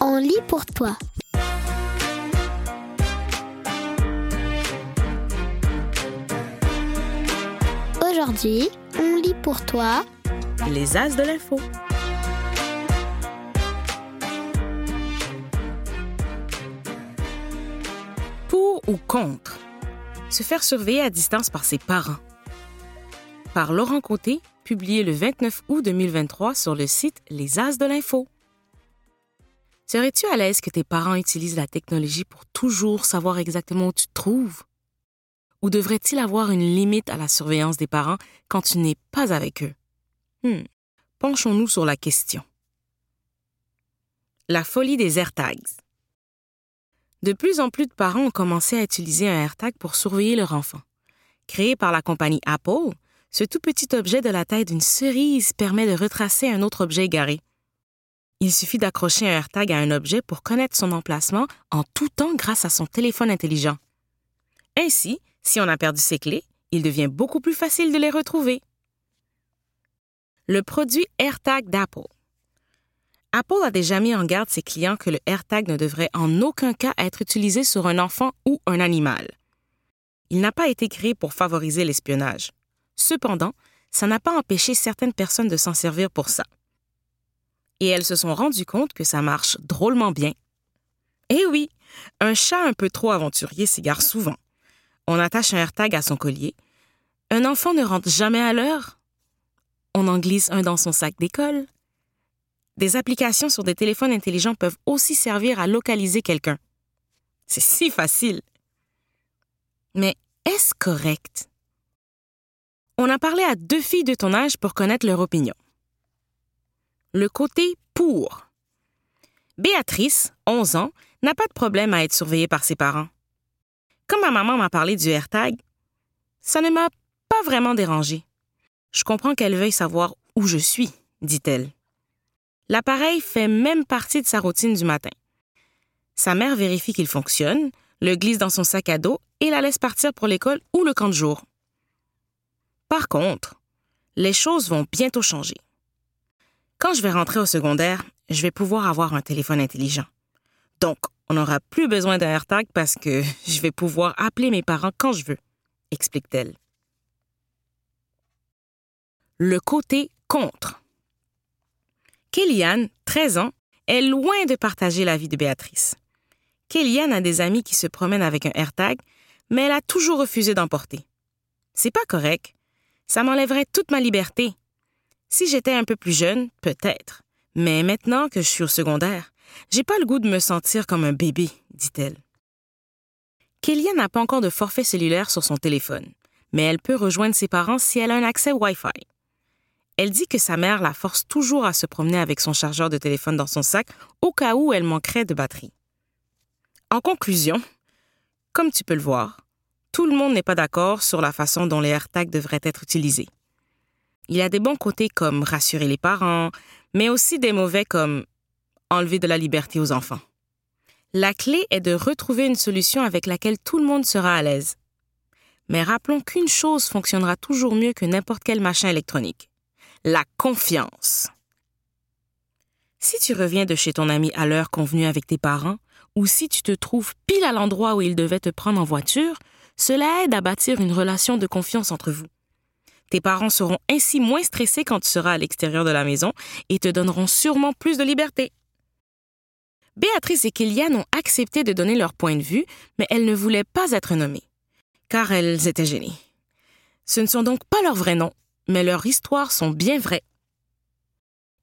On lit pour toi. Aujourd'hui, on lit pour toi Les As de l'info. Pour ou contre? Se faire surveiller à distance par ses parents. Par Laurent Côté, publié le 29 août 2023 sur le site Les As de l'info. Serais-tu à l'aise que tes parents utilisent la technologie pour toujours savoir exactement où tu te trouves? Ou devrait-il avoir une limite à la surveillance des parents quand tu n'es pas avec eux? Hmm. Penchons-nous sur la question. La folie des AirTags. De plus en plus de parents ont commencé à utiliser un AirTag pour surveiller leur enfant. Créé par la compagnie Apple, ce tout petit objet de la taille d'une cerise permet de retracer un autre objet égaré. Il suffit d'accrocher un AirTag à un objet pour connaître son emplacement en tout temps grâce à son téléphone intelligent. Ainsi, si on a perdu ses clés, il devient beaucoup plus facile de les retrouver. Le produit AirTag d'Apple. Apple a déjà mis en garde ses clients que le AirTag ne devrait en aucun cas être utilisé sur un enfant ou un animal. Il n'a pas été créé pour favoriser l'espionnage. Cependant, ça n'a pas empêché certaines personnes de s'en servir pour ça et elles se sont rendues compte que ça marche drôlement bien. Eh oui, un chat un peu trop aventurier s'égare souvent. On attache un AirTag à son collier. Un enfant ne rentre jamais à l'heure. On en glisse un dans son sac d'école. Des applications sur des téléphones intelligents peuvent aussi servir à localiser quelqu'un. C'est si facile. Mais est-ce correct? On a parlé à deux filles de ton âge pour connaître leur opinion le côté pour. Béatrice, 11 ans, n'a pas de problème à être surveillée par ses parents. Comme ma maman m'a parlé du AirTag, ça ne m'a pas vraiment dérangée. Je comprends qu'elle veuille savoir où je suis, dit-elle. L'appareil fait même partie de sa routine du matin. Sa mère vérifie qu'il fonctionne, le glisse dans son sac à dos et la laisse partir pour l'école ou le camp de jour. Par contre, les choses vont bientôt changer. Quand je vais rentrer au secondaire, je vais pouvoir avoir un téléphone intelligent. Donc, on n'aura plus besoin d'un AirTag parce que je vais pouvoir appeler mes parents quand je veux, explique-t-elle. Le côté contre. Kellyanne, 13 ans, est loin de partager la vie de Béatrice. Kellyanne a des amis qui se promènent avec un AirTag, mais elle a toujours refusé d'en porter. C'est pas correct. Ça m'enlèverait toute ma liberté, si j'étais un peu plus jeune, peut-être. Mais maintenant que je suis au secondaire, j'ai pas le goût de me sentir comme un bébé, dit-elle. Kélia n'a pas encore de forfait cellulaire sur son téléphone, mais elle peut rejoindre ses parents si elle a un accès Wi-Fi. Elle dit que sa mère la force toujours à se promener avec son chargeur de téléphone dans son sac au cas où elle manquerait de batterie. En conclusion, comme tu peux le voir, tout le monde n'est pas d'accord sur la façon dont les AirTags devraient être utilisés. Il y a des bons côtés comme rassurer les parents, mais aussi des mauvais comme enlever de la liberté aux enfants. La clé est de retrouver une solution avec laquelle tout le monde sera à l'aise. Mais rappelons qu'une chose fonctionnera toujours mieux que n'importe quel machin électronique. La confiance. Si tu reviens de chez ton ami à l'heure convenue avec tes parents, ou si tu te trouves pile à l'endroit où il devait te prendre en voiture, cela aide à bâtir une relation de confiance entre vous. Tes parents seront ainsi moins stressés quand tu seras à l'extérieur de la maison et te donneront sûrement plus de liberté. Béatrice et Kéliane ont accepté de donner leur point de vue, mais elles ne voulaient pas être nommées, car elles étaient gênées. Ce ne sont donc pas leurs vrais noms, mais leurs histoires sont bien vraies.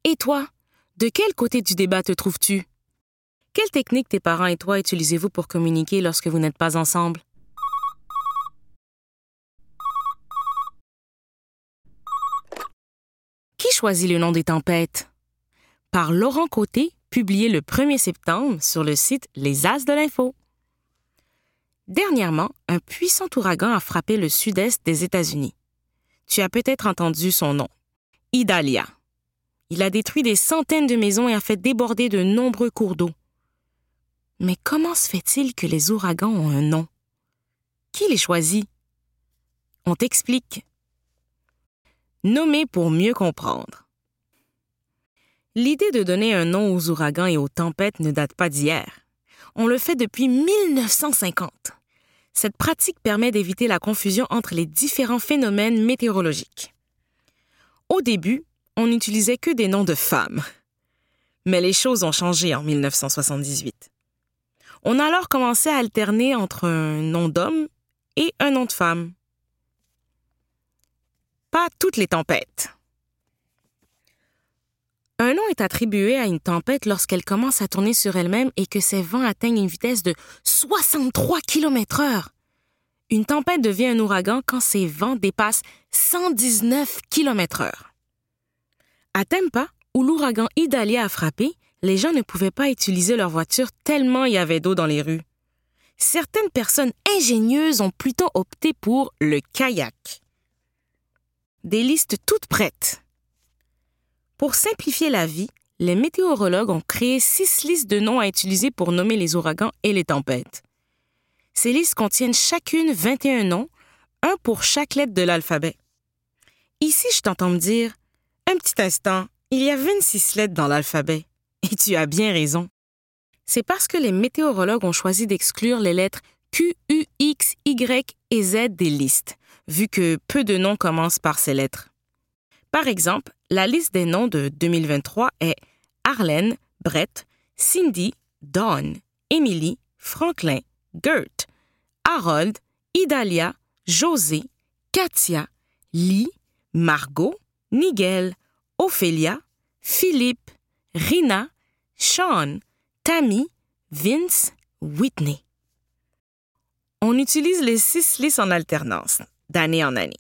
Et toi, de quel côté du débat te trouves-tu? Quelle technique tes parents et toi utilisez-vous pour communiquer lorsque vous n'êtes pas ensemble? choisi le nom des tempêtes? Par Laurent Côté, publié le 1er septembre sur le site Les As de l'Info. Dernièrement, un puissant ouragan a frappé le sud-est des États-Unis. Tu as peut-être entendu son nom, Idalia. Il a détruit des centaines de maisons et a fait déborder de nombreux cours d'eau. Mais comment se fait-il que les ouragans ont un nom? Qui les choisit? On t'explique. Nommer pour mieux comprendre. L'idée de donner un nom aux ouragans et aux tempêtes ne date pas d'hier. On le fait depuis 1950. Cette pratique permet d'éviter la confusion entre les différents phénomènes météorologiques. Au début, on n'utilisait que des noms de femmes. Mais les choses ont changé en 1978. On a alors commencé à alterner entre un nom d'homme et un nom de femme. Pas toutes les tempêtes. Un nom est attribué à une tempête lorsqu'elle commence à tourner sur elle-même et que ses vents atteignent une vitesse de 63 km/h. Une tempête devient un ouragan quand ses vents dépassent 119 km/h. À Tampa, où l'ouragan Idalia a frappé, les gens ne pouvaient pas utiliser leur voiture tellement il y avait d'eau dans les rues. Certaines personnes ingénieuses ont plutôt opté pour le kayak. Des listes toutes prêtes. Pour simplifier la vie, les météorologues ont créé six listes de noms à utiliser pour nommer les ouragans et les tempêtes. Ces listes contiennent chacune 21 noms, un pour chaque lettre de l'alphabet. Ici, je t'entends me dire Un petit instant, il y a 26 lettres dans l'alphabet. Et tu as bien raison. C'est parce que les météorologues ont choisi d'exclure les lettres Q, U, X, Y et Z des listes, vu que peu de noms commencent par ces lettres. Par exemple, la liste des noms de 2023 est Arlène, Brett, Cindy, Dawn, Emily, Franklin, Gert, Harold, Idalia, José, Katia, Lee, Margot, Nigel, Ophélia, Philippe, Rina, Sean, Tammy, Vince, Whitney. On utilise les six listes en alternance, d'année en année.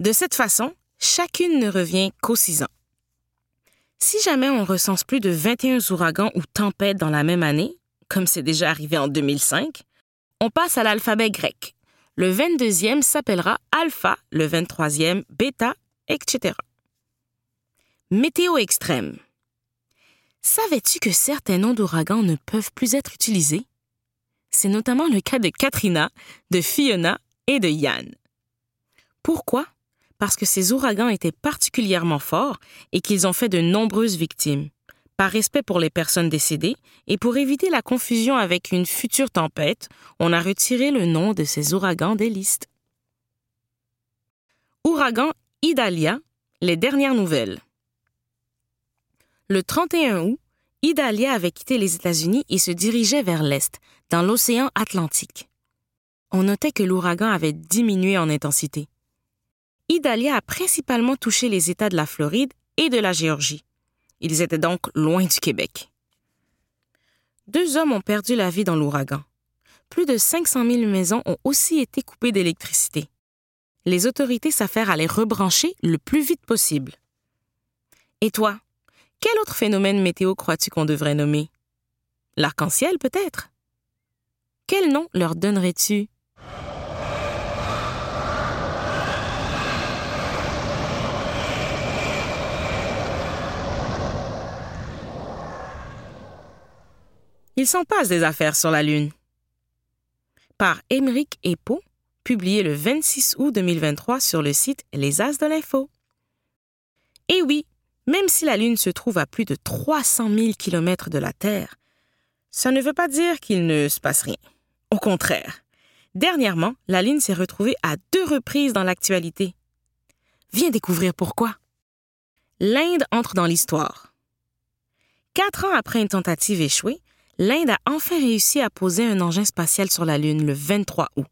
De cette façon, chacune ne revient qu'aux six ans. Si jamais on recense plus de 21 ouragans ou tempêtes dans la même année, comme c'est déjà arrivé en 2005, on passe à l'alphabet grec. Le 22e s'appellera alpha, le 23e bêta, etc. Météo extrême. Savais-tu que certains noms d'ouragans ne peuvent plus être utilisés? C'est notamment le cas de Katrina, de Fiona et de Yann. Pourquoi? Parce que ces ouragans étaient particulièrement forts et qu'ils ont fait de nombreuses victimes. Par respect pour les personnes décédées et pour éviter la confusion avec une future tempête, on a retiré le nom de ces ouragans des listes. Ouragan Idalia, les dernières nouvelles. Le 31 août, Idalia avait quitté les États-Unis et se dirigeait vers l'Est, dans l'océan Atlantique. On notait que l'ouragan avait diminué en intensité. Idalia a principalement touché les États de la Floride et de la Géorgie. Ils étaient donc loin du Québec. Deux hommes ont perdu la vie dans l'ouragan. Plus de 500 000 maisons ont aussi été coupées d'électricité. Les autorités s'affairent à les rebrancher le plus vite possible. Et toi, quel autre phénomène météo crois-tu qu'on devrait nommer? L'arc-en-ciel peut-être? Quel nom leur donnerais-tu? Il s'en passe des affaires sur la Lune. Par Émeric Epo, publié le 26 août 2023 sur le site Les As de l'Info. Et oui, même si la Lune se trouve à plus de 300 000 km de la Terre, ça ne veut pas dire qu'il ne se passe rien. Au contraire, dernièrement, la Lune s'est retrouvée à deux reprises dans l'actualité. Viens découvrir pourquoi. L'Inde entre dans l'histoire. Quatre ans après une tentative échouée, l'Inde a enfin réussi à poser un engin spatial sur la Lune le 23 août.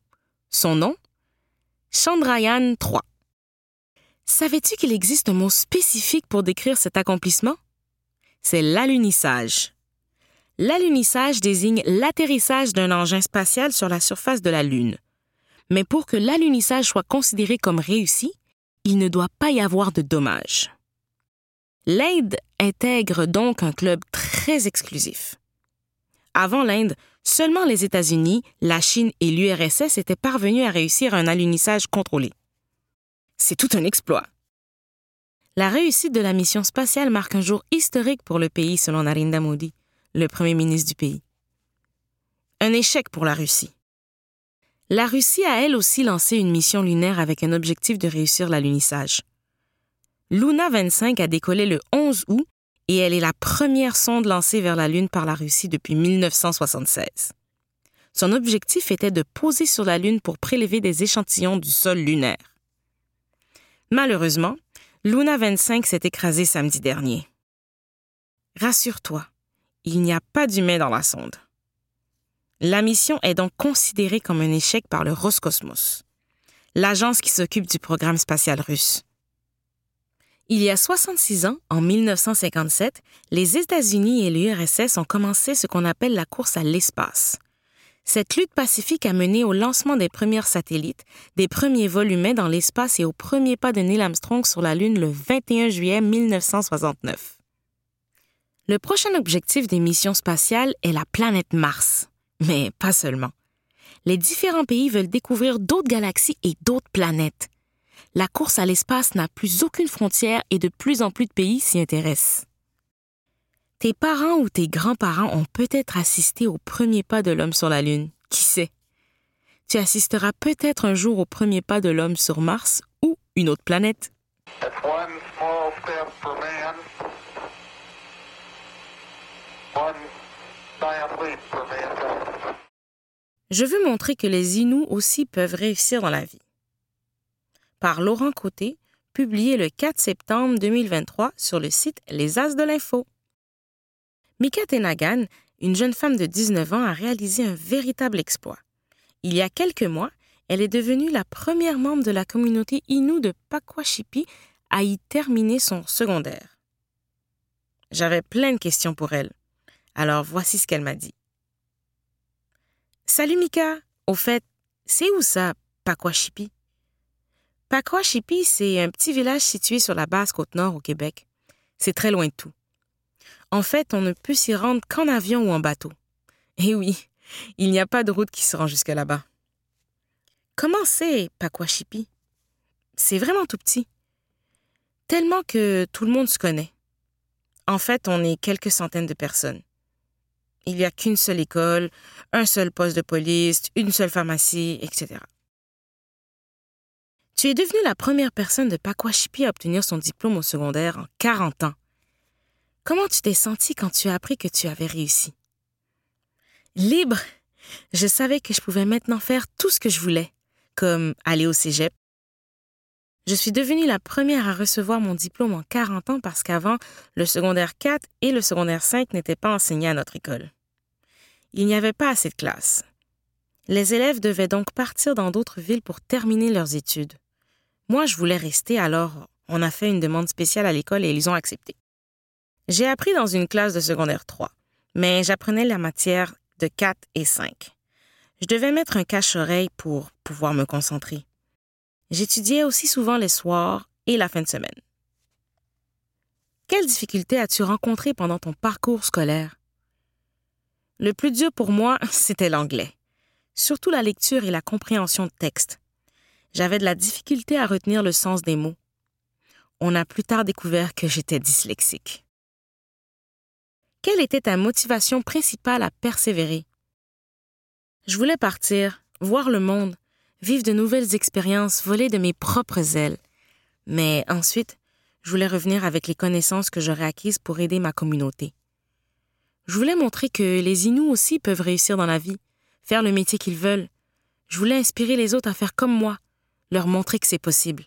Son nom? Chandrayaan 3. Savais-tu qu'il existe un mot spécifique pour décrire cet accomplissement? C'est l'alunissage. L'alunissage désigne l'atterrissage d'un engin spatial sur la surface de la Lune. Mais pour que l'alunissage soit considéré comme réussi, il ne doit pas y avoir de dommages. L'Inde intègre donc un club très exclusif. Avant l'Inde, seulement les États-Unis, la Chine et l'URSS étaient parvenus à réussir un alunissage contrôlé. C'est tout un exploit. La réussite de la mission spatiale marque un jour historique pour le pays selon Narendra Modi, le premier ministre du pays. Un échec pour la Russie. La Russie a elle aussi lancé une mission lunaire avec un objectif de réussir l'alunissage. Luna 25 a décollé le 11 août et elle est la première sonde lancée vers la Lune par la Russie depuis 1976. Son objectif était de poser sur la Lune pour prélever des échantillons du sol lunaire. Malheureusement, Luna 25 s'est écrasée samedi dernier. Rassure-toi, il n'y a pas d'humain dans la sonde. La mission est donc considérée comme un échec par le Roscosmos, l'agence qui s'occupe du programme spatial russe. Il y a 66 ans, en 1957, les États-Unis et l'URSS ont commencé ce qu'on appelle la course à l'espace. Cette lutte pacifique a mené au lancement des premiers satellites, des premiers vols humains dans l'espace et au premier pas de Neil Armstrong sur la Lune le 21 juillet 1969. Le prochain objectif des missions spatiales est la planète Mars. Mais pas seulement. Les différents pays veulent découvrir d'autres galaxies et d'autres planètes la course à l'espace n'a plus aucune frontière et de plus en plus de pays s'y intéressent. Tes parents ou tes grands-parents ont peut-être assisté au premier pas de l'homme sur la Lune. Qui sait? Tu assisteras peut-être un jour au premier pas de l'homme sur Mars ou une autre planète. Je veux montrer que les Inuits aussi peuvent réussir dans la vie par Laurent Côté, publié le 4 septembre 2023 sur le site Les As de l'Info. Mika Tenagan, une jeune femme de 19 ans, a réalisé un véritable exploit. Il y a quelques mois, elle est devenue la première membre de la communauté Innu de Pakwashipi à y terminer son secondaire. J'avais plein de questions pour elle. Alors voici ce qu'elle m'a dit. Salut Mika, au fait, c'est où ça, Pakwashipi? Pakwashipi, c'est un petit village situé sur la basse côte nord au Québec. C'est très loin de tout. En fait, on ne peut s'y rendre qu'en avion ou en bateau. Et oui, il n'y a pas de route qui se rend jusque là-bas. Comment c'est Pakwashipi? C'est vraiment tout petit. Tellement que tout le monde se connaît. En fait, on est quelques centaines de personnes. Il n'y a qu'une seule école, un seul poste de police, une seule pharmacie, etc. Tu es devenue la première personne de Pakwashipi à obtenir son diplôme au secondaire en 40 ans. Comment tu t'es sentie quand tu as appris que tu avais réussi? Libre! Je savais que je pouvais maintenant faire tout ce que je voulais, comme aller au cégep. Je suis devenue la première à recevoir mon diplôme en 40 ans parce qu'avant, le secondaire 4 et le secondaire 5 n'étaient pas enseignés à notre école. Il n'y avait pas assez de classes. Les élèves devaient donc partir dans d'autres villes pour terminer leurs études. Moi, je voulais rester, alors on a fait une demande spéciale à l'école et ils ont accepté. J'ai appris dans une classe de secondaire 3, mais j'apprenais la matière de 4 et 5. Je devais mettre un cache-oreille pour pouvoir me concentrer. J'étudiais aussi souvent les soirs et la fin de semaine. Quelles difficultés as-tu rencontrées pendant ton parcours scolaire? Le plus dur pour moi, c'était l'anglais, surtout la lecture et la compréhension de textes j'avais de la difficulté à retenir le sens des mots. On a plus tard découvert que j'étais dyslexique. Quelle était ta motivation principale à persévérer? Je voulais partir, voir le monde, vivre de nouvelles expériences, voler de mes propres ailes. Mais ensuite, je voulais revenir avec les connaissances que j'aurais acquises pour aider ma communauté. Je voulais montrer que les Inuits aussi peuvent réussir dans la vie, faire le métier qu'ils veulent. Je voulais inspirer les autres à faire comme moi, leur montrer que c'est possible.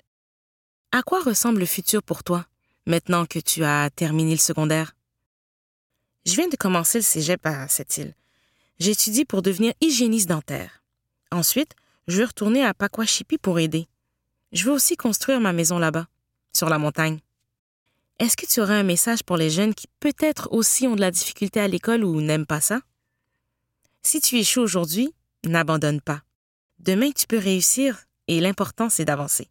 À quoi ressemble le futur pour toi, maintenant que tu as terminé le secondaire? Je viens de commencer le cégep à cette île. J'étudie pour devenir hygiéniste dentaire. Ensuite, je veux retourner à Pakwashipi pour aider. Je veux aussi construire ma maison là-bas, sur la montagne. Est-ce que tu aurais un message pour les jeunes qui peut-être aussi ont de la difficulté à l'école ou n'aiment pas ça? Si tu échoues aujourd'hui, n'abandonne pas. Demain, tu peux réussir et l'important, c'est d'avancer.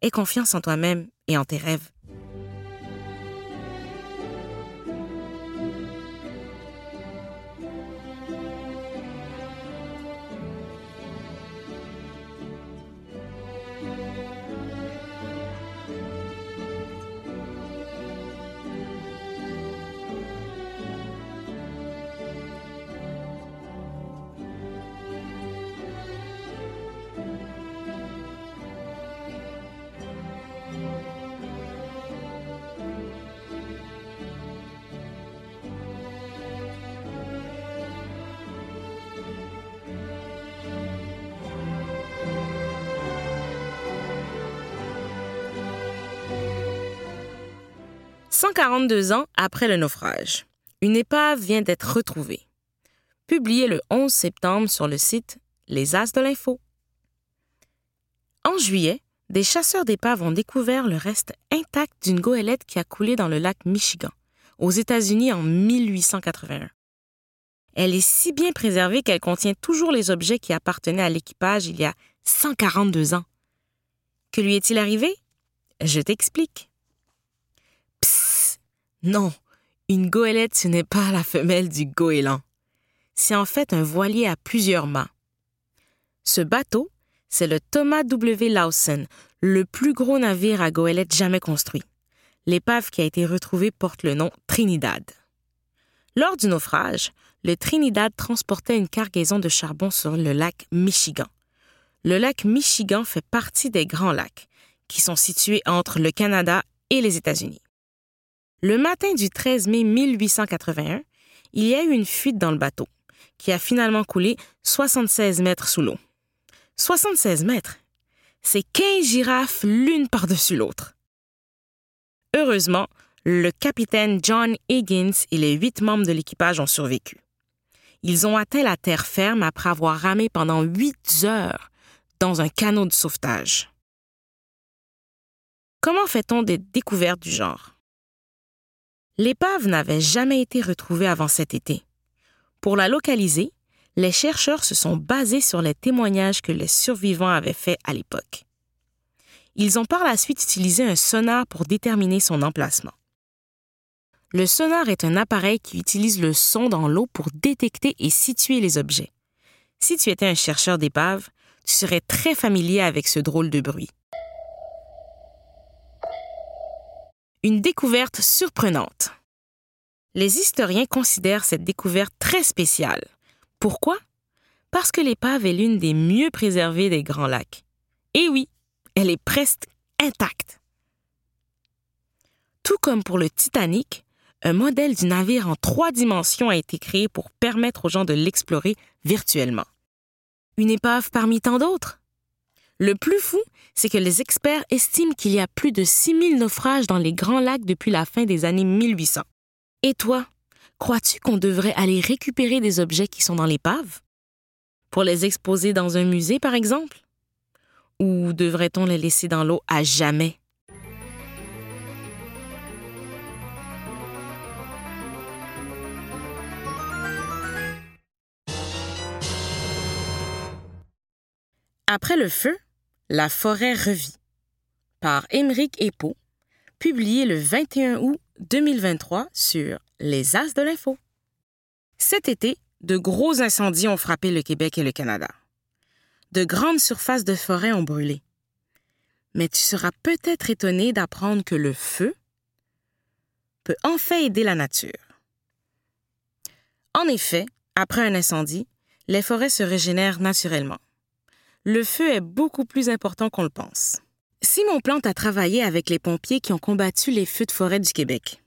Aie confiance en toi-même et en tes rêves. 142 ans après le naufrage, une épave vient d'être retrouvée. Publiée le 11 septembre sur le site Les As de l'Info. En juillet, des chasseurs d'épaves ont découvert le reste intact d'une goélette qui a coulé dans le lac Michigan, aux États-Unis en 1881. Elle est si bien préservée qu'elle contient toujours les objets qui appartenaient à l'équipage il y a 142 ans. Que lui est-il arrivé? Je t'explique. Non, une goélette, ce n'est pas la femelle du goéland. C'est en fait un voilier à plusieurs mâts. Ce bateau, c'est le Thomas W. Lawson, le plus gros navire à goélette jamais construit. L'épave qui a été retrouvée porte le nom Trinidad. Lors du naufrage, le Trinidad transportait une cargaison de charbon sur le lac Michigan. Le lac Michigan fait partie des Grands Lacs, qui sont situés entre le Canada et les États-Unis. Le matin du 13 mai 1881, il y a eu une fuite dans le bateau, qui a finalement coulé 76 mètres sous l'eau. 76 mètres. C'est 15 girafes l'une par-dessus l'autre. Heureusement, le capitaine John Higgins et les huit membres de l'équipage ont survécu. Ils ont atteint la terre ferme après avoir ramé pendant huit heures dans un canot de sauvetage. Comment fait-on des découvertes du genre? L'épave n'avait jamais été retrouvée avant cet été. Pour la localiser, les chercheurs se sont basés sur les témoignages que les survivants avaient faits à l'époque. Ils ont par la suite utilisé un sonar pour déterminer son emplacement. Le sonar est un appareil qui utilise le son dans l'eau pour détecter et situer les objets. Si tu étais un chercheur d'épave, tu serais très familier avec ce drôle de bruit. Une découverte surprenante. Les historiens considèrent cette découverte très spéciale pourquoi? Parce que l'épave est l'une des mieux préservées des Grands Lacs. Et oui, elle est presque intacte. Tout comme pour le Titanic, un modèle du navire en trois dimensions a été créé pour permettre aux gens de l'explorer virtuellement. Une épave parmi tant d'autres? Le plus fou, c'est que les experts estiment qu'il y a plus de 6000 naufrages dans les Grands Lacs depuis la fin des années 1800. Et toi, Crois-tu qu'on devrait aller récupérer des objets qui sont dans l'épave? Pour les exposer dans un musée, par exemple? Ou devrait-on les laisser dans l'eau à jamais? Après le feu, la forêt revit. Par Émeric Epo, publié le 21 août 2023 sur les As de l'info. Cet été, de gros incendies ont frappé le Québec et le Canada. De grandes surfaces de forêt ont brûlé. Mais tu seras peut-être étonné d'apprendre que le feu peut enfin aider la nature. En effet, après un incendie, les forêts se régénèrent naturellement. Le feu est beaucoup plus important qu'on le pense. Simon Plante a travaillé avec les pompiers qui ont combattu les feux de forêt du Québec.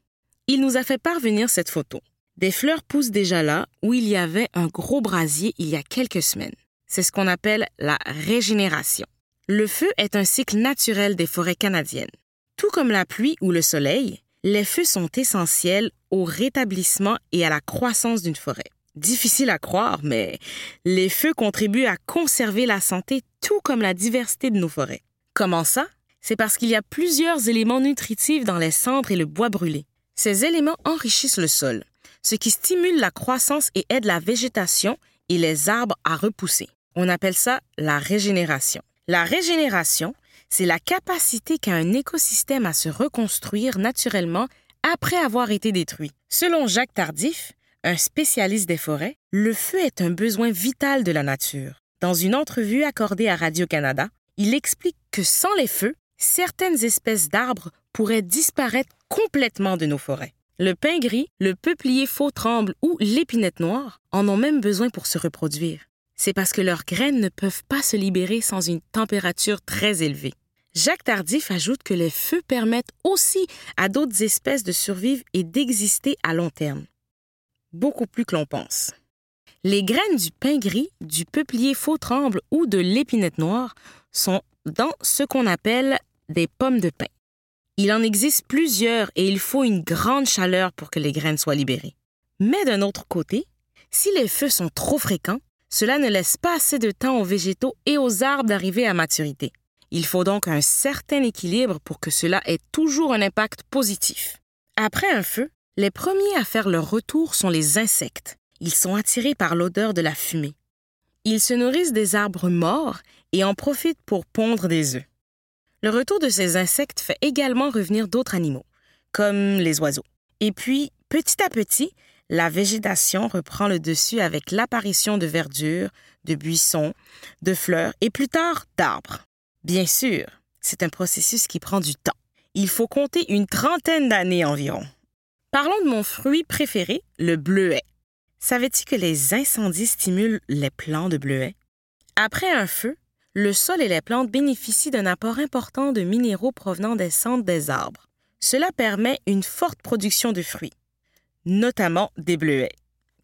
Il nous a fait parvenir cette photo. Des fleurs poussent déjà là où il y avait un gros brasier il y a quelques semaines. C'est ce qu'on appelle la régénération. Le feu est un cycle naturel des forêts canadiennes. Tout comme la pluie ou le soleil, les feux sont essentiels au rétablissement et à la croissance d'une forêt. Difficile à croire, mais les feux contribuent à conserver la santé tout comme la diversité de nos forêts. Comment ça? C'est parce qu'il y a plusieurs éléments nutritifs dans les cendres et le bois brûlé. Ces éléments enrichissent le sol, ce qui stimule la croissance et aide la végétation et les arbres à repousser. On appelle ça la régénération. La régénération, c'est la capacité qu'a un écosystème à se reconstruire naturellement après avoir été détruit. Selon Jacques Tardif, un spécialiste des forêts, le feu est un besoin vital de la nature. Dans une entrevue accordée à Radio-Canada, il explique que sans les feux, certaines espèces d'arbres pourraient disparaître complètement de nos forêts. Le pin gris, le peuplier faux tremble ou l'épinette noire en ont même besoin pour se reproduire. C'est parce que leurs graines ne peuvent pas se libérer sans une température très élevée. Jacques Tardif ajoute que les feux permettent aussi à d'autres espèces de survivre et d'exister à long terme. Beaucoup plus que l'on pense. Les graines du pin gris, du peuplier faux tremble ou de l'épinette noire sont dans ce qu'on appelle des pommes de pin. Il en existe plusieurs et il faut une grande chaleur pour que les graines soient libérées. Mais d'un autre côté, si les feux sont trop fréquents, cela ne laisse pas assez de temps aux végétaux et aux arbres d'arriver à maturité. Il faut donc un certain équilibre pour que cela ait toujours un impact positif. Après un feu, les premiers à faire leur retour sont les insectes. Ils sont attirés par l'odeur de la fumée. Ils se nourrissent des arbres morts et en profitent pour pondre des œufs. Le retour de ces insectes fait également revenir d'autres animaux, comme les oiseaux. Et puis, petit à petit, la végétation reprend le dessus avec l'apparition de verdure, de buissons, de fleurs et plus tard d'arbres. Bien sûr, c'est un processus qui prend du temps. Il faut compter une trentaine d'années environ. Parlons de mon fruit préféré, le bleuet. Savais-tu que les incendies stimulent les plants de bleuet? Après un feu, le sol et les plantes bénéficient d'un apport important de minéraux provenant des cendres des arbres. Cela permet une forte production de fruits, notamment des bleuets,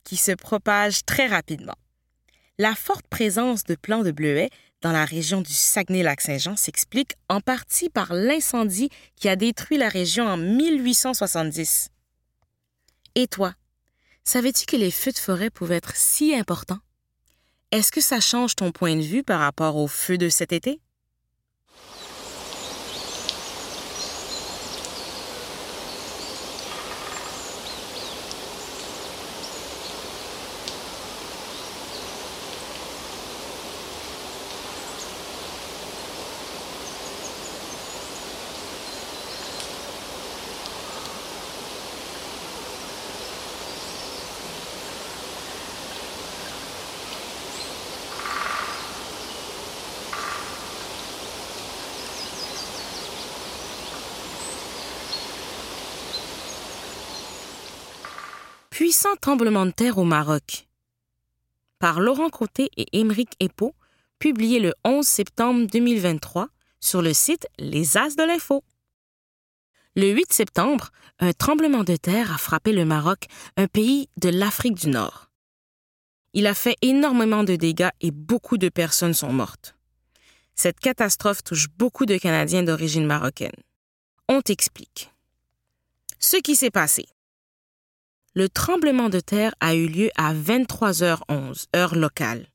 qui se propagent très rapidement. La forte présence de plants de bleuets dans la région du Saguenay-Lac-Saint-Jean s'explique en partie par l'incendie qui a détruit la région en 1870. Et toi, savais-tu que les feux de forêt pouvaient être si importants? Est-ce que ça change ton point de vue par rapport aux feux de cet été? Puissant tremblement de terre au Maroc. Par Laurent Côté et Émeric Epo, publié le 11 septembre 2023 sur le site Les As de l'Info. Le 8 septembre, un tremblement de terre a frappé le Maroc, un pays de l'Afrique du Nord. Il a fait énormément de dégâts et beaucoup de personnes sont mortes. Cette catastrophe touche beaucoup de Canadiens d'origine marocaine. On t'explique. Ce qui s'est passé. Le tremblement de terre a eu lieu à 23h11, heure locale.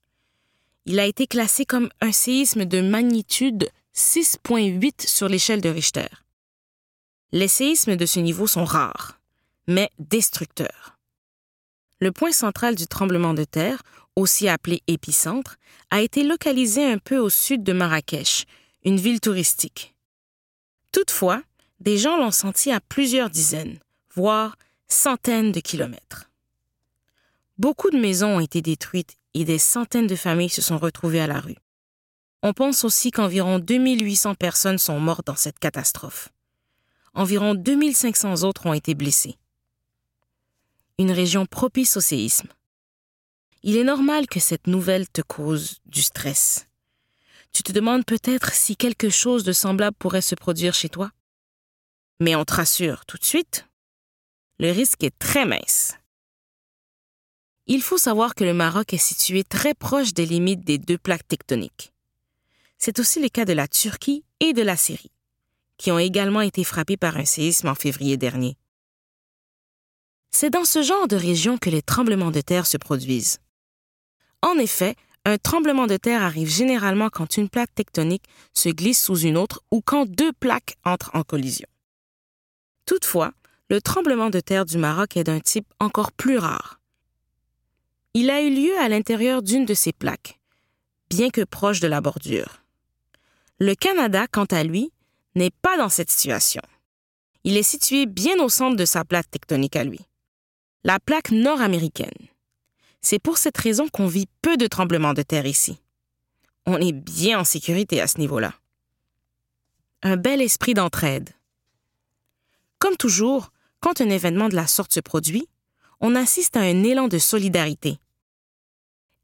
Il a été classé comme un séisme de magnitude 6.8 sur l'échelle de Richter. Les séismes de ce niveau sont rares, mais destructeurs. Le point central du tremblement de terre, aussi appelé épicentre, a été localisé un peu au sud de Marrakech, une ville touristique. Toutefois, des gens l'ont senti à plusieurs dizaines, voire centaines de kilomètres. Beaucoup de maisons ont été détruites et des centaines de familles se sont retrouvées à la rue. On pense aussi qu'environ 2800 personnes sont mortes dans cette catastrophe. Environ 2500 autres ont été blessées. Une région propice au séisme. Il est normal que cette nouvelle te cause du stress. Tu te demandes peut-être si quelque chose de semblable pourrait se produire chez toi. Mais on te rassure tout de suite, le risque est très mince. Il faut savoir que le Maroc est situé très proche des limites des deux plaques tectoniques. C'est aussi le cas de la Turquie et de la Syrie, qui ont également été frappés par un séisme en février dernier. C'est dans ce genre de région que les tremblements de terre se produisent. En effet, un tremblement de terre arrive généralement quand une plaque tectonique se glisse sous une autre ou quand deux plaques entrent en collision. Toutefois, le tremblement de terre du Maroc est d'un type encore plus rare. Il a eu lieu à l'intérieur d'une de ces plaques, bien que proche de la bordure. Le Canada, quant à lui, n'est pas dans cette situation. Il est situé bien au centre de sa plaque tectonique à lui, la plaque nord-américaine. C'est pour cette raison qu'on vit peu de tremblements de terre ici. On est bien en sécurité à ce niveau-là. Un bel esprit d'entraide. Comme toujours, quand un événement de la sorte se produit, on assiste à un élan de solidarité.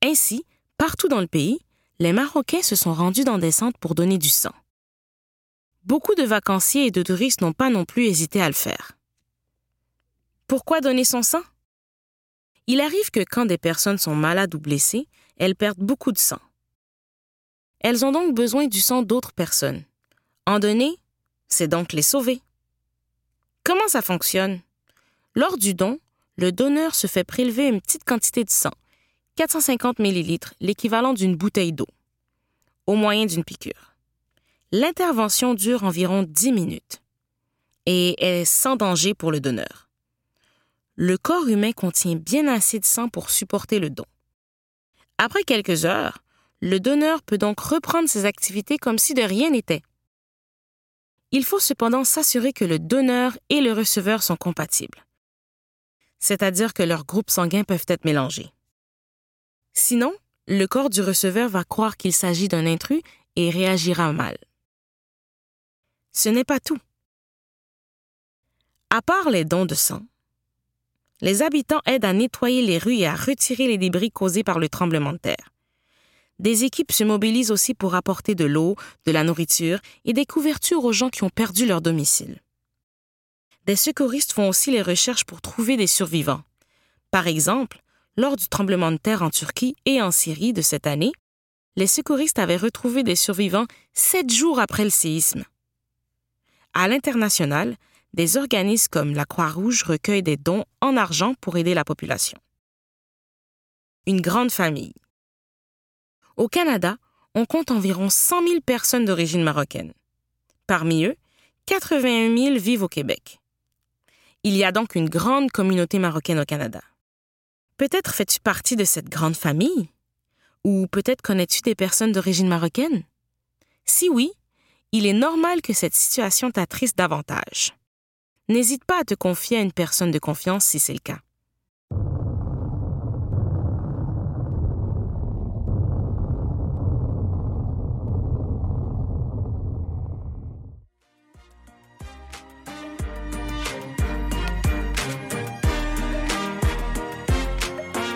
Ainsi, partout dans le pays, les Marocains se sont rendus dans des centres pour donner du sang. Beaucoup de vacanciers et de touristes n'ont pas non plus hésité à le faire. Pourquoi donner son sang? Il arrive que quand des personnes sont malades ou blessées, elles perdent beaucoup de sang. Elles ont donc besoin du sang d'autres personnes. En donner, c'est donc les sauver. Comment ça fonctionne? Lors du don, le donneur se fait prélever une petite quantité de sang, 450 ml, l'équivalent d'une bouteille d'eau, au moyen d'une piqûre. L'intervention dure environ 10 minutes et est sans danger pour le donneur. Le corps humain contient bien assez de sang pour supporter le don. Après quelques heures, le donneur peut donc reprendre ses activités comme si de rien n'était. Il faut cependant s'assurer que le donneur et le receveur sont compatibles, c'est-à-dire que leurs groupes sanguins peuvent être mélangés. Sinon, le corps du receveur va croire qu'il s'agit d'un intrus et réagira mal. Ce n'est pas tout. À part les dons de sang, les habitants aident à nettoyer les rues et à retirer les débris causés par le tremblement de terre. Des équipes se mobilisent aussi pour apporter de l'eau, de la nourriture et des couvertures aux gens qui ont perdu leur domicile. Des secouristes font aussi les recherches pour trouver des survivants. Par exemple, lors du tremblement de terre en Turquie et en Syrie de cette année, les secouristes avaient retrouvé des survivants sept jours après le séisme. À l'international, des organismes comme la Croix-Rouge recueillent des dons en argent pour aider la population. Une grande famille. Au Canada, on compte environ 100 000 personnes d'origine marocaine. Parmi eux, 81 000 vivent au Québec. Il y a donc une grande communauté marocaine au Canada. Peut-être fais-tu partie de cette grande famille? Ou peut-être connais-tu des personnes d'origine marocaine? Si oui, il est normal que cette situation t'attriste davantage. N'hésite pas à te confier à une personne de confiance si c'est le cas.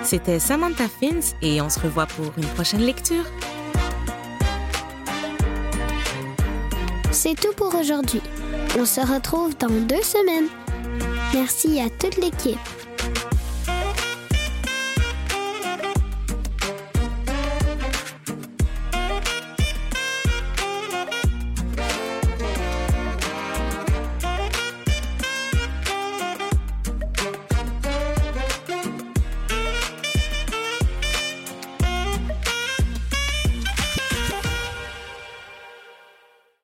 C'était Samantha Fins et on se revoit pour une prochaine lecture. C'est tout pour aujourd'hui. On se retrouve dans deux semaines. Merci à toute l'équipe.